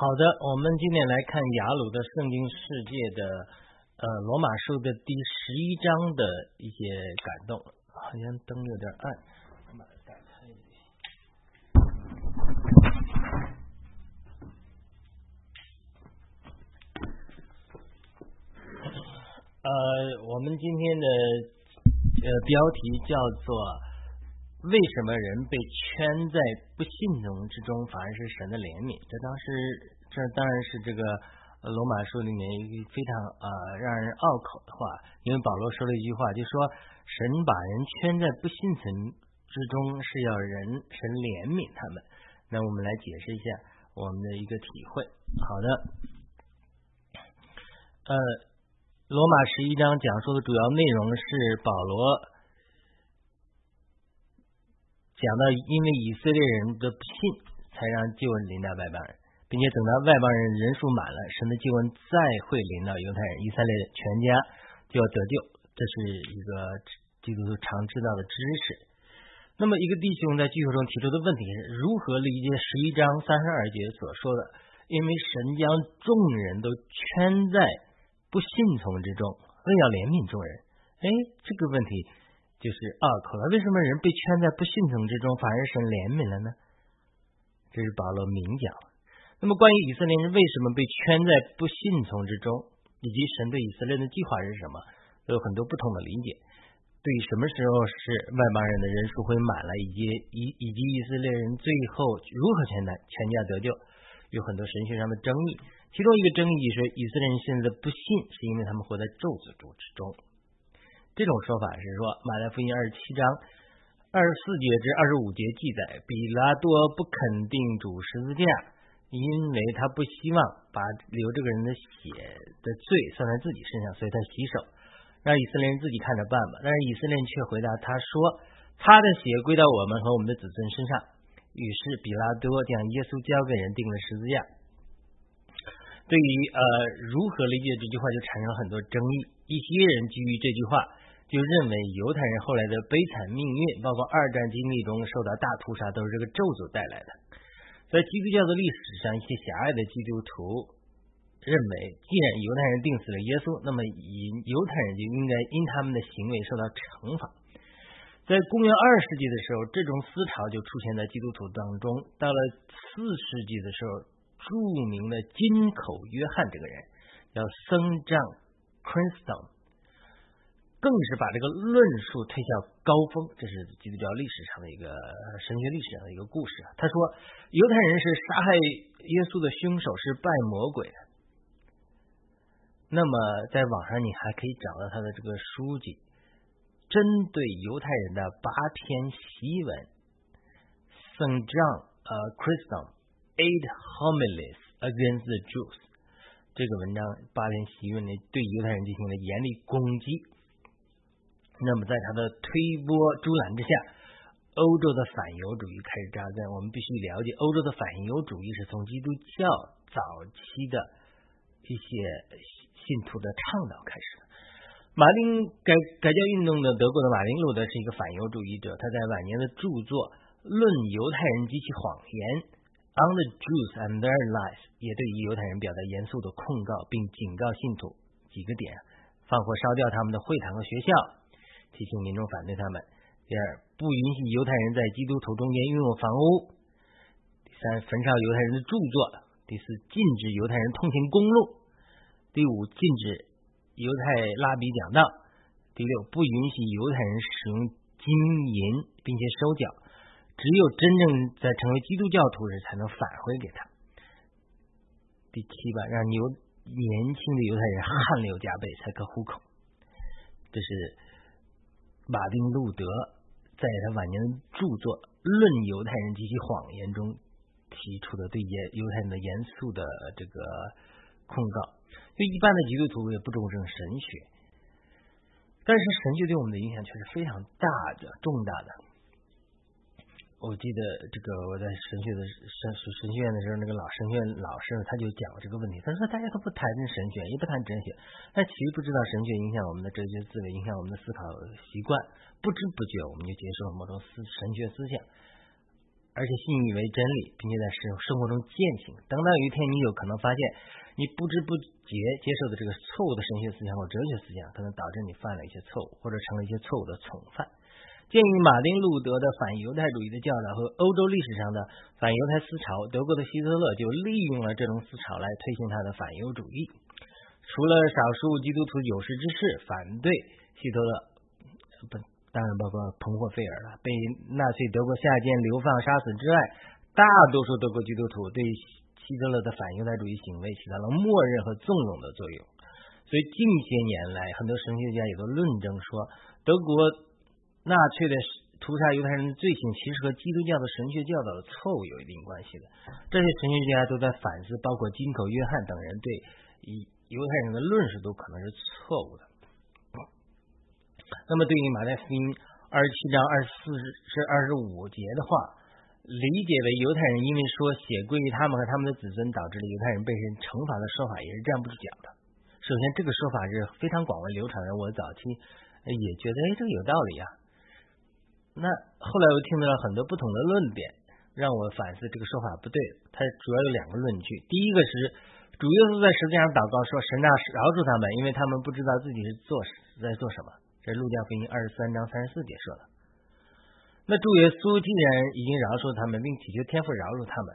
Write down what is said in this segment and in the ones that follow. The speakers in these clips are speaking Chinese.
好的，我们今天来看雅鲁的圣经世界的呃罗马书的第十一章的一些感动，好像灯有点暗，我把它打开一点。呃，我们今天的呃标题叫做。为什么人被圈在不信从之中，反而是神的怜悯？这当时，这当然是这个罗马书里面一个非常呃让人拗口的话。因为保罗说了一句话，就说神把人圈在不信从之中，是要人神怜悯他们。那我们来解释一下我们的一个体会。好的，呃，罗马十一章讲述的主要内容是保罗。讲到，因为以色列人的不信，才让救恩临到外邦人，并且等到外邦人人数满了，神的救恩再会临到犹太人，以色列全家就要得救。这是一个基督徒常知道的知识。那么，一个弟兄在聚会中提出的问题是：如何理解十一章三十二节所说的？因为神将众人都圈在不信从之中，为要怜悯众人。哎，这个问题。就是拗口了，为什么人被圈在不信从之中，反而神怜悯了呢？这是保罗明讲。那么关于以色列人为什么被圈在不信从之中，以及神对以色列的计划是什么，都有很多不同的理解。对于什么时候是外邦人的人数会满了，以及以以及以色列人最后如何全全全家得救，有很多神学上的争议。其中一个争议是，以色列人现在的不信，是因为他们活在咒诅主之中。这种说法是说，《马太福音》二十七章二十四节至二十五节记载，比拉多不肯定主十字架，因为他不希望把流这个人的血的罪算在自己身上，所以他洗手，让以色列人自己看着办吧。但是以色列人却回答他说：“他的血归到我们和我们的子孙身上。”于是比拉多将耶稣交给人钉了十字架。对于呃如何理解这句话，就产生了很多争议。一些人基于这句话。就认为犹太人后来的悲惨命运，包括二战经历中受到大屠杀，都是这个咒诅带来的。在基督教的历史上，一些狭隘的基督徒认为，既然犹太人定死了耶稣，那么以犹太人就应该因他们的行为受到惩罚。在公元二世纪的时候，这种思潮就出现在基督徒当中。到了四世纪的时候，著名的金口约翰这个人叫僧长 Christon。更是把这个论述推向高峰，这是基督教历史上的一个神学历史上的一个故事啊。他说，犹太人是杀害耶稣的凶手，是拜魔鬼的。那么，在网上你还可以找到他的这个书籍，针对犹太人的八篇檄文，Saint John 呃 Christian Eight Homilies Against the Jews，这个文章八篇檄文呢，对犹太人进行了严厉攻击。那么，在他的推波助澜之下，欧洲的反犹主义开始扎根。我们必须了解，欧洲的反犹主义是从基督教早期的一些信徒的倡导开始的。马丁改改教运动的德国的马丁路德是一个反犹主义者，他在晚年的著作《论犹太人及其谎言》（On the Jews and Their Lies） 也对于犹太人表达严肃的控告，并警告信徒几个点：放火烧掉他们的会堂和学校。提醒民众反对他们。第二，不允许犹太人在基督徒中间拥有房屋。第三，焚烧犹太人的著作。第四，禁止犹太人通行公路。第五，禁止犹太拉比讲道。第六，不允许犹太人使用金银并且收缴，只有真正在成为基督教徒时才能返回给他。第七吧，让犹年轻的犹太人汗流浃背才可糊口。这是。马丁·路德在他晚年的著作《论犹太人及其谎言》中提出的对犹犹太人的严肃的这个控告。就一般的基督徒也不重视神学，但是神学对我们的影响却是非常大的、重大的。我记得这个我在神学的神神学院的时候，那个老神学院老师他就讲过这个问题。他说大家都不谈神学，也不谈哲学，但其实不知道神学影响我们的哲学思维，影响我们的思考习惯。不知不觉我们就接受了某种思神学思想。而且信以为真理，并且在生生活中践行。等到有一天你有可能发现，你不知不觉接受的这个错误的神学思想或哲学思想，可能导致你犯了一些错误，或者成了一些错误的从犯。鉴于马丁路德的反犹太主义的教导和欧洲历史上的反犹太思潮，德国的希特勒就利用了这种思潮来推行他的反犹主义。除了少数基督徒有识之士反对希特勒，不，当然包括彭霍费尔了，被纳粹德国下贱流放杀死之外，大多数德国基督徒对希特勒的反犹太主义行为起到了默认和纵容的作用。所以近些年来，很多神学家也都论证说，德国。纳粹的屠杀犹太人的罪行，其实和基督教的神学教导的错误有一定关系的。这些神学家都在反思，包括金口约翰等人对犹太人的论述都可能是错误的。那么，对于马太福音二十七章二十四至二十五节的话，理解为犹太人因为说血归于他们和他们的子孙，导致了犹太人被人惩罚的说法，也是站不住脚的。首先，这个说法是非常广为流传的。我早期也觉得，哎，这个有道理呀。那后来我听到了很多不同的论点，让我反思这个说法不对。它主要有两个论据，第一个是主耶稣在实际上祷告说：“神啊，饶恕他们，因为他们不知道自己是做在做什么。”这是路加福音二十三章三十四节说的。那主耶稣既然已经饶恕他们，并祈求天父饶恕他们，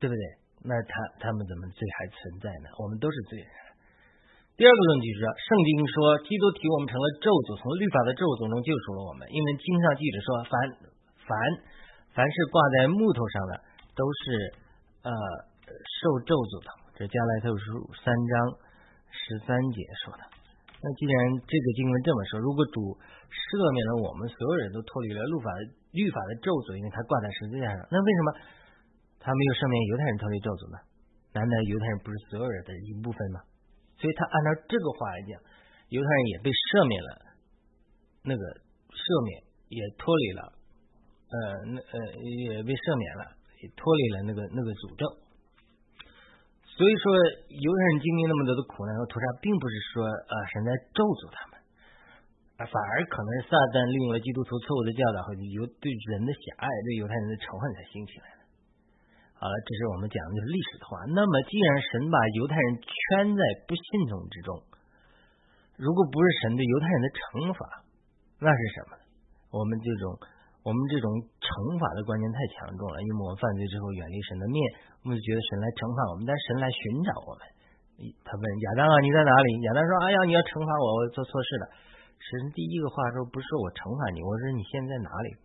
对不对？那他他们怎么罪还存在呢？我们都是罪人。第二个论据是，圣经说基督替我们成了咒诅，从律法的咒诅中救赎了我们。因为经上记着说，凡凡凡是挂在木头上的，都是呃受咒诅的。这加来特书三章十三节说的。那既然这个经文这么说，如果主赦免了我们所有人都脱离了律法的律法的咒诅，因为他挂在十字架上，那为什么他没有赦免犹太人脱离咒诅呢？难道犹太人不是所有人的一部分吗？所以他按照这个话来讲，犹太人也被赦免了，那个赦免也脱离了，呃，那呃也被赦免了，也脱离了那个那个诅咒。所以说，犹太人经历那么多的苦难和屠杀，并不是说啊神在咒诅他们，反而可能是撒旦利用了基督徒错误的教导和犹对人的狭隘，对犹太人的仇恨才兴起来的。好了，这是我们讲的就是历史的话。那么，既然神把犹太人圈在不信从之中，如果不是神对犹太人的惩罚，那是什么？我们这种我们这种惩罚的观念太强重了，因为我们犯罪之后远离神的面，我们就觉得神来惩罚我们，但神来寻找我们。他问亚当啊，你在哪里？亚当说：哎呀，你要惩罚我，我做错事了。神第一个话说，不是我惩罚你，我说你现在哪里？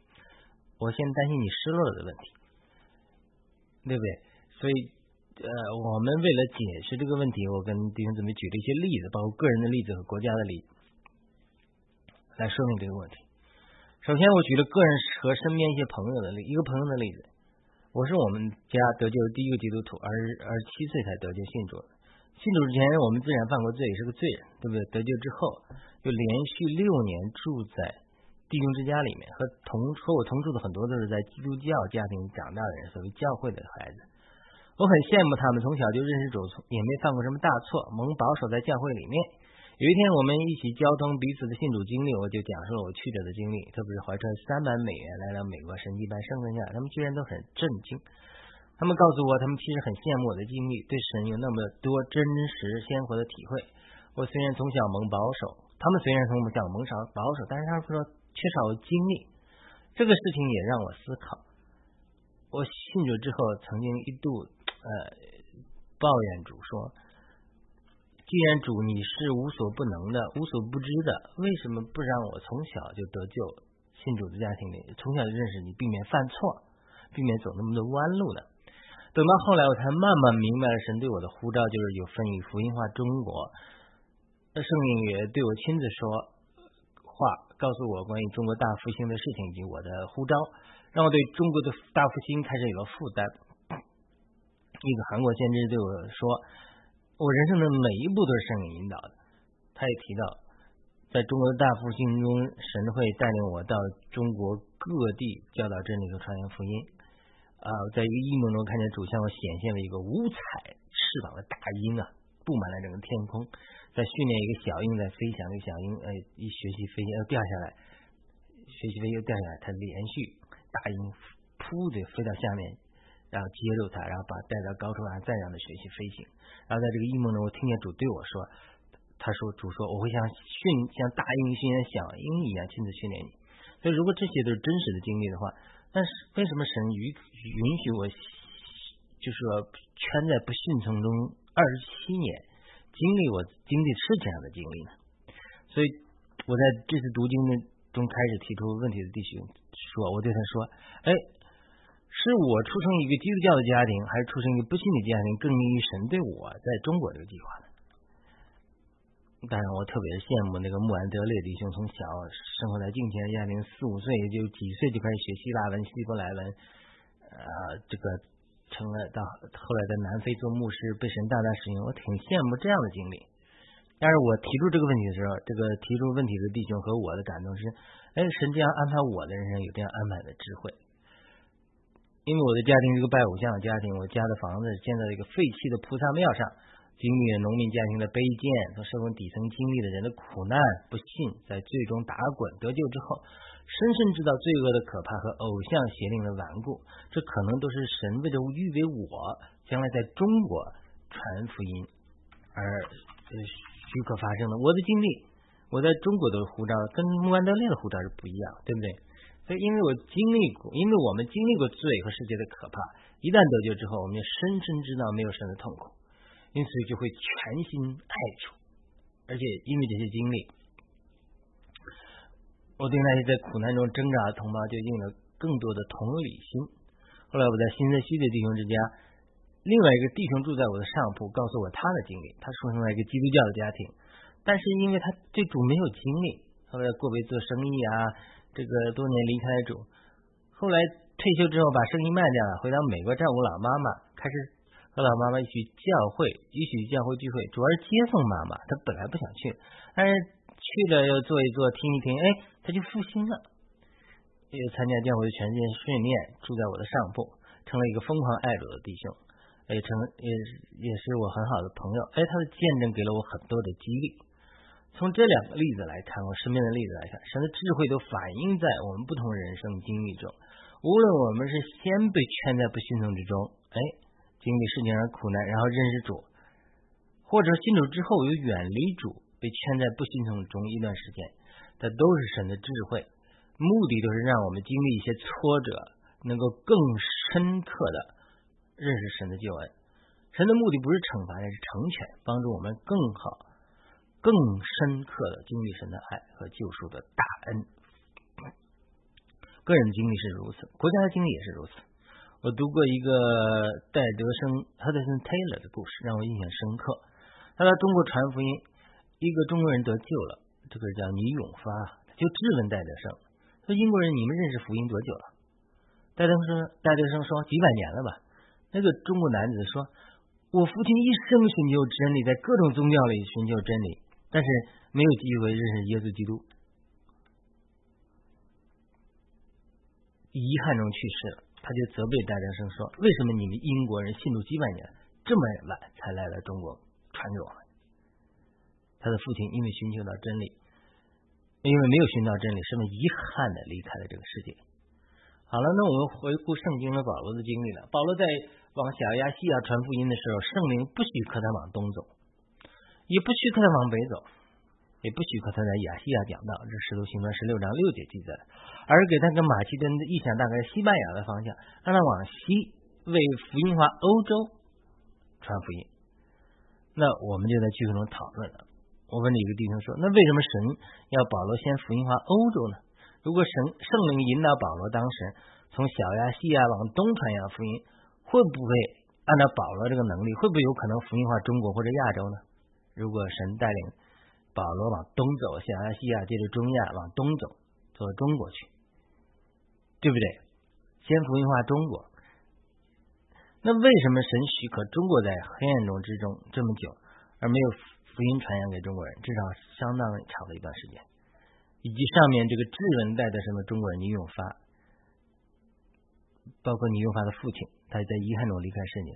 我现在担心你失落的问题。对不对？所以，呃，我们为了解释这个问题，我跟弟兄姊妹举了一些例子，包括个人的例子和国家的例子，来说明这个问题。首先，我举了个人和身边一些朋友的例，一个朋友的例子。我是我们家得救的第一个基督徒，二二十七岁才得救信主。信主之前，我们自然犯过罪，也是个罪人，对不对？得救之后，就连续六年住在。弟兄之家里面和同和我同住的很多都是在基督教家庭长大的人，所谓教会的孩子。我很羡慕他们从小就认识主，也没犯过什么大错，蒙保守在教会里面。有一天我们一起交通彼此的信主经历，我就讲述了我曲折的经历，特别是怀揣三百美元来到美国神迹般生存下来，他们居然都很震惊。他们告诉我，他们其实很羡慕我的经历，对神有那么多真实鲜活的体会。我虽然从小蒙保守，他们虽然从小蒙少保守，但是他们说。缺少经历，这个事情也让我思考。我信主之后，曾经一度呃抱怨主说：“既然主你是无所不能的、无所不知的，为什么不让我从小就得救？信主的家庭里，从小就认识你，避免犯错，避免走那么多弯路呢？”等到后来，我才慢慢明白了神对我的呼召，就是有分于福音化中国。圣灵也对我亲自说。话告诉我关于中国大复兴的事情以及我的呼召，让我对中国的大复兴开始有了负担。一个韩国先知对我说：“我人生的每一步都是圣灵引导的。”他也提到，在中国的大复兴中，神会带领我到中国各地教导真理和传扬福音。啊，在一个异梦中看见主向我显现了一个五彩翅膀的大鹰啊，布满了整个天空。在训练一个小鹰在飞翔，这小鹰呃一学习飞又掉下来，学习飞又掉下来，它连续大鹰扑的飞到下面，然后接住它，然后把带到高处然后，再让它学习飞行。然后在这个异梦中，我听见主对我说：“他说主说我会像训像大鹰训练小鹰一样亲自训练你。”所以如果这些都是真实的经历的话，但是为什么神允允许我，就是说圈在不信从中二十七年，经历我经历是这样的经历呢？所以我在这次读经的中开始提出问题的弟兄说，我对他说：“哎。”是我出生一个基督教的家庭，还是出生一个不信的家庭，更利于神对我在中国这个计划呢？当然，我特别羡慕那个穆安德烈弟兄，从小生活在敬虔的家庭，四五岁就几岁就开始学希腊文、希伯来文，呃，这个成了到后来在南非做牧师，被神大大使用，我挺羡慕这样的经历。但是我提出这个问题的时候，这个提出问题的弟兄和我的感动是：哎，神这样安排我的人生，有这样安排的智慧。因为我的家庭是个拜偶像的家庭，我家的房子建在一个废弃的菩萨庙上，经历了农民家庭的卑贱，从社会底层经历的人的苦难、不幸，在最终打滚得救之后，深深知道罪恶的可怕和偶像邪灵的顽固，这可能都是神为了预备我将来在中国传福音而许可发生的。我的经历，我在中国的护照跟穆安德烈的护照是不一样，对不对？所以，因为我经历过，因为我们经历过罪和世界的可怕，一旦得救之后，我们就深深知道没有神的痛苦，因此就会全心爱主。而且，因为这些经历，我对那些在苦难中挣扎的同胞就应了更多的同理心。后来，我在新泽西的弟兄之家，另外一个弟兄住在我的上铺，告诉我他的经历。他出生在一个基督教的家庭，但是因为他对主没有经历，后来过为做生意啊。这个多年离开了主，后来退休之后把生意卖掉了，回到美国照顾老妈妈，开始和老妈妈一起教会，一起教会聚会，主要是接送妈妈。他本来不想去，但是去了又坐一坐，听一听，哎，他就复兴了，又参加教会的全线训练，住在我的上铺，成了一个疯狂爱主的弟兄，也成也也是我很好的朋友。哎，他的见证给了我很多的激励。从这两个例子来看，我身边的例子来看，神的智慧都反映在我们不同人生经历中。无论我们是先被圈在不信中之中，哎，经历事情上苦难，然后认识主，或者信主之后又远离主，被圈在不信从中一段时间，这都是神的智慧，目的都是让我们经历一些挫折，能够更深刻的认识神的救恩。神的目的不是惩罚，而是成全，帮助我们更好。更深刻的经历神的爱和救赎的大恩，个人经历是如此，国家的经历也是如此。我读过一个戴德生 （Hudson Taylor） 的故事，让我印象深刻。他在中国传福音，一个中国人得救了，这个叫倪永发，就质问戴德生说：“英国人，你们认识福音多久了？”戴德生说戴德生说：“几百年了吧。”那个中国男子说：“我父亲一生寻求真理，在各种宗教里寻求真理。”但是没有机会认识耶稣基督，遗憾中去世了。他就责备戴德生说：“为什么你们英国人信主几百年，这么晚才来到中国传给我们？”他的父亲因为寻求到真理，因为没有寻到真理，十分遗憾的离开了这个世界。好了，那我们回顾圣经的保罗的经历了。保罗在往小亚细亚传福音的时候，圣灵不许可他往东走。也不许可他往北走，也不许可他在亚细亚讲道。这使徒行传十六章六节记载，而给他跟马其顿的意向大概西班牙的方向，让他往西为福音化欧洲传福音。那我们就在聚会中讨论了。我问了一个弟兄说：“那为什么神要保罗先福音化欧洲呢？如果神圣灵引导保罗当时从小亚细亚往东传扬福音，会不会按照保罗这个能力，会不会有可能福音化中国或者亚洲呢？”如果神带领保罗往东走，小亚细亚接着中亚往东走，走到中国去，对不对？先福音化中国，那为什么神许可中国在黑暗中之中这么久，而没有福音传扬给中国人？至少相当长的一段时间，以及上面这个质问带的什么中国人倪永发，包括倪永发的父亲，他在遗憾中离开世界。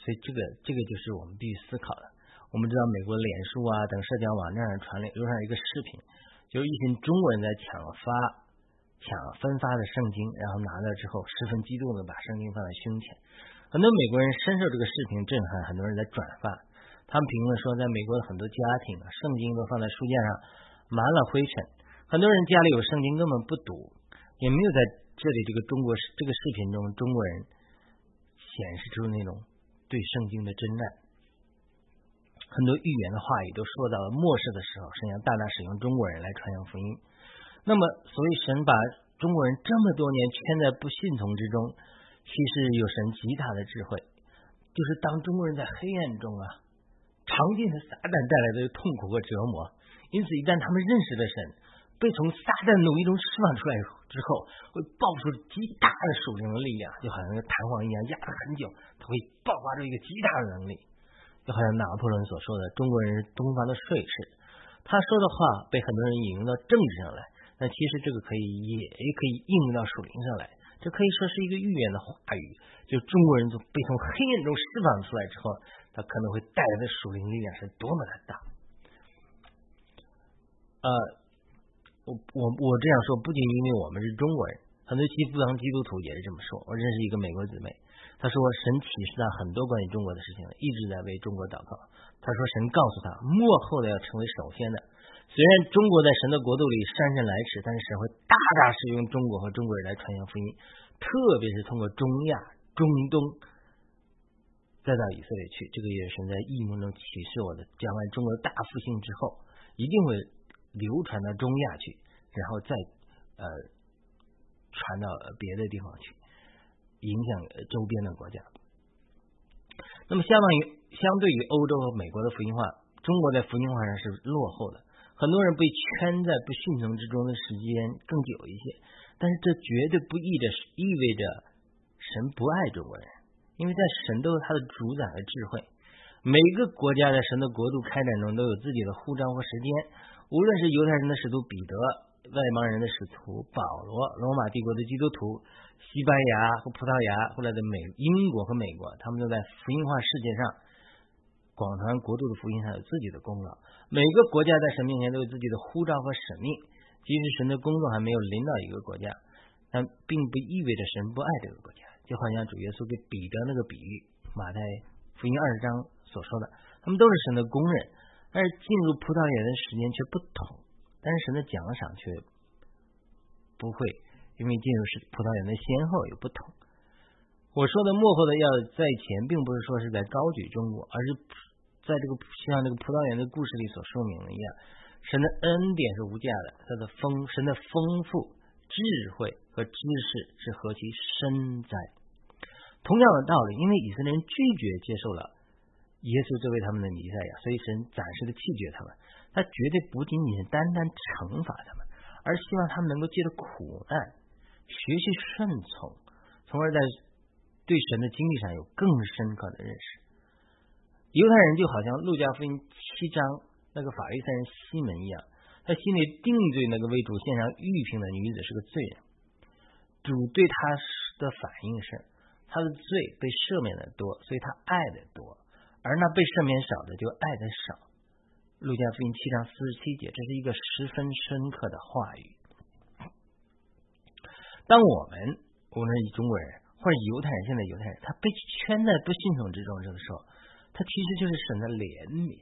所以这个这个就是我们必须思考的。我们知道美国脸书啊等社交网站上传了流上一个视频，就是一群中国人在抢发抢分发的圣经，然后拿到之后十分激动的把圣经放在胸前。很多美国人深受这个视频震撼，很多人在转发。他们评论说，在美国的很多家庭啊，圣经都放在书架上满了灰尘，很多人家里有圣经根本不读，也没有在这里这个中国这个视频中中国人显示出那种对圣经的真爱。很多预言的话语都说到了末世的时候，神要大大使用中国人来传扬福音。那么，所以神把中国人这么多年圈在不信从之中，其实有神极大的智慧，就是当中国人在黑暗中啊，常见的撒旦带来的痛苦和折磨。因此，一旦他们认识了神，被从撒旦奴役中释放出来之后，会爆出极大的属灵的力量，就好像个弹簧一样压了很久，它会爆发出一个极大的能力。就好像拿破仑所说的，中国人是东方的税士。他说的话被很多人引用到政治上来，那其实这个可以也也可以应用到属灵上来。这可以说是一个预言的话语，就中国人从被从黑暗中释放出来之后，他可能会带来的属灵力量是多么的大。呃，我我我这样说，不仅因为我们是中国人，很多西方基督徒也是这么说。我认识一个美国姊妹。她说：“神启示他很多关于中国的事情，一直在为中国祷告。她说，神告诉他，幕后的要成为首先的。虽然中国在神的国度里姗姗来迟，但是神会大大使用中国和中国人来传扬福音，特别是通过中亚、中东，再到以色列去。这个也是神在异梦中启示我的。讲完中国的大复兴之后，一定会流传到中亚去，然后再呃传到别的地方去。”影响周边的国家。那么，相当于相对于欧洲和美国的福音化，中国在福音化上是落后的。很多人被圈在不信从之中的时间更久一些，但是这绝对不意着意味着神不爱中国人，因为在神都有他的主宰和智慧。每个国家在神的国度开展中都有自己的呼召和时间。无论是犹太人的使徒彼得，外邦人的使徒保罗，罗马帝国的基督徒。西班牙和葡萄牙，后来的美英国和美国，他们都在福音化世界上广传国度的福音上有自己的功劳。每个国家在神面前都有自己的呼召和使命。即使神的工作还没有领导一个国家，但并不意味着神不爱这个国家。就好像主耶稣给彼得那个比喻，马太福音二十章所说的，他们都是神的工人，而进入葡萄园的时间却不同，但是神的奖赏却不会。因为进入是葡萄园的先后有不同。我说的幕后的要在前，并不是说是在高举中国，而是在这个像这个葡萄园的故事里所说明的一样，神的恩典是无价的，他的丰神的丰富智慧和知识是何其深在。同样的道理，因为以色列人拒绝接受了耶稣作为他们的弥赛亚，所以神暂时的弃绝他们。他绝对不仅仅是单单惩罚他们，而希望他们能够借着苦难。学习顺从，从而在对神的经历上有更深刻的认识。犹太人就好像路加福音七章那个法利赛人西门一样，他心里定罪那个为主献上玉瓶的女子是个罪人。主对他的反应是，他的罪被赦免的多，所以他爱的多；而那被赦免少的就爱的少。路加福音七章四十七节，这是一个十分深刻的话语。当我们无论是中国人或者犹太人，现在犹太人他被圈在不信从之中这个时候，他其实就是神的怜悯。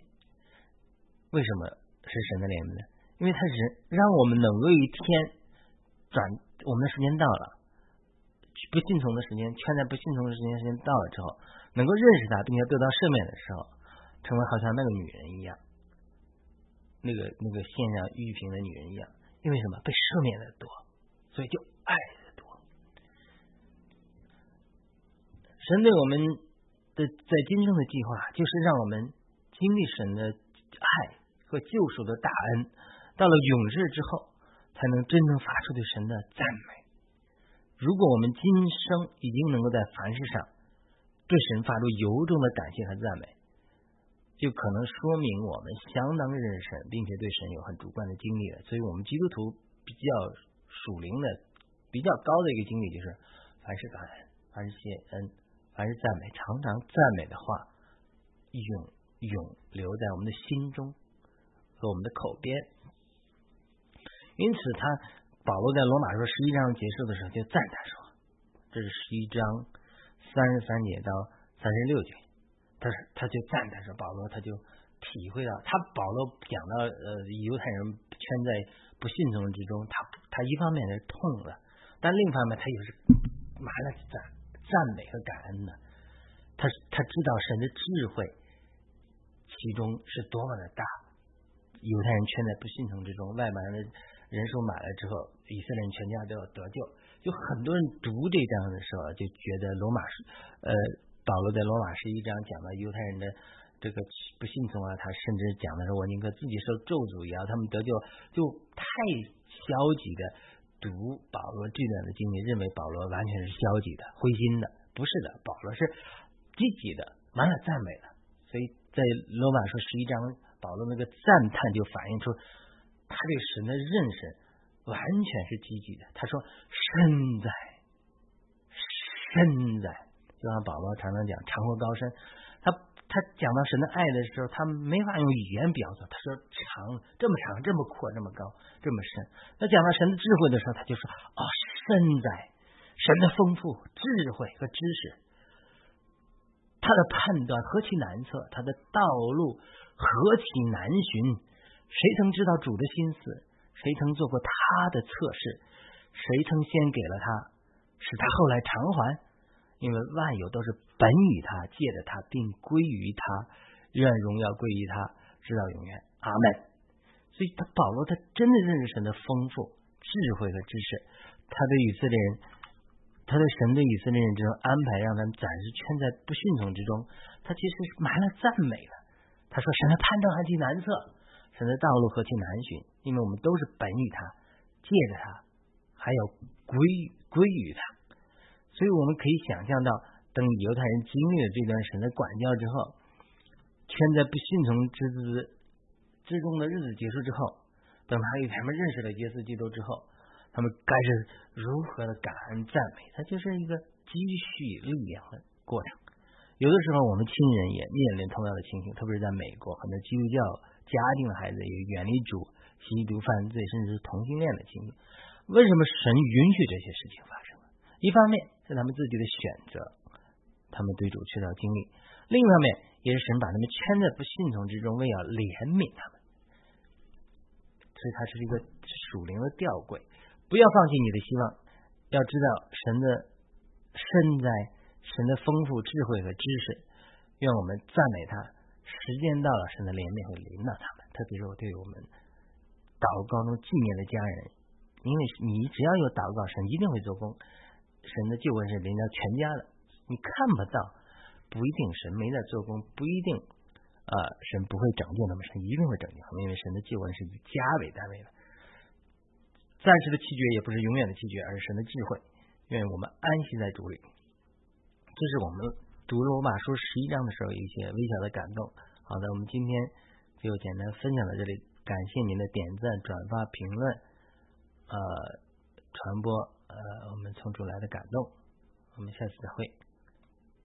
为什么是神的怜悯呢？因为他人让我们能够一天转，我们的时间到了，不信从的时间圈在不信从的时间时间到了之后，能够认识他并且得到赦免的时候，成为好像那个女人一样，那个那个献上玉瓶的女人一样。因为什么？被赦免的多，所以就爱的多。神对我们的在今生的计划，就是让我们经历神的爱和救赎的大恩，到了永世之后，才能真正发出对神的赞美。如果我们今生已经能够在凡事上对神发出由衷的感谢和赞美，就可能说明我们相当认识神，并且对神有很主观的经历了。所以，我们基督徒比较属灵的、比较高的一个经历，就是凡事感恩，凡事谢恩。凡是赞美，常常赞美的话，永永留在我们的心中和我们的口边。因此，他保罗在罗马书十一章结束的时候就赞他说：“这是十一章三十三节到三十六节，他他就赞他说，保罗他就体会到，他保罗讲到呃犹太人圈在不信从之中，他他一方面是痛的，但另一方面他又是满了赞赞美和感恩的，他他知道神的智慧其中是多么的大，犹太人圈在不信从之中，外邦人的。人数满了之后，以色列人全家都要得救。就很多人读这章的时候，就觉得罗马书，呃，保罗在罗马十一章讲到犹太人的这个不信从啊，他甚至讲的是我宁可自己受咒诅也要他们得救，就太消极的读保罗这段的经历，认为保罗完全是消极的、灰心的。不是的，保罗是积极的，满了赞美的。所以在罗马书十一章，保罗那个赞叹就反映出。他对神的认识完全是积极的。他说：“身在，身在。”就像保罗常常讲“长阔高深”，他他讲到神的爱的时候，他没法用语言表达。他说：“长这么长，这么阔，这么高，这么深。”他讲到神的智慧的时候，他就说：“哦，身在，神的丰富智慧和知识，他的判断何其难测，他的道路何其难寻。”谁曾知道主的心思？谁曾做过他的测试？谁曾先给了他，使他后来偿还？因为万有都是本于他，借着他，并归于他，愿荣耀归于他，直到永远。阿门。所以，他保罗他真的认识神的丰富智慧和知识。他对以色列人，他对神对以色列人这种安排，让他们暂时圈在不顺从之中。他其实是满了赞美的。他说：“神的判断还极难测。”神的道路何其难寻，因为我们都是本于他，借着他，还要归归于他，所以我们可以想象到，等犹太人经历了这段神的管教之后，圈在不信从之之之中的日子结束之后，等他与他们认识了耶稣基督之后，他们该是如何的感恩赞美？他就是一个积蓄力量的过程。有的时候，我们亲人也面临同样的情形，特别是在美国，很多基督教。家庭的孩子也远离主、吸毒、犯罪，甚至是同性恋的经历。为什么神允许这些事情发生？一方面是他们自己的选择，他们对主缺少经历；另一方面也是神把他们圈在不信从之中，为要怜悯他们。所以它是一个属灵的吊诡。不要放弃你的希望，要知道神的身在，神的丰富智慧和知识。愿我们赞美他。时间到了，神的怜悯会临到他们，特别是我对我们祷告中纪念的家人，因为你只要有祷告，神一定会做工。神的救恩是临到全家的，你看不到，不一定神没在做工，不一定啊，神不会拯救他们，神一定会拯救他们，因为神的救恩是以家为单位的。暂时的气绝也不是永远的气绝，而是神的智慧。愿我们安息在主里，这是我们。读罗马书十一章的时候，有一些微小的感动。好的，我们今天就简单分享到这里，感谢您的点赞、转发、评论，呃，传播呃我们从主来的感动。我们下次再会。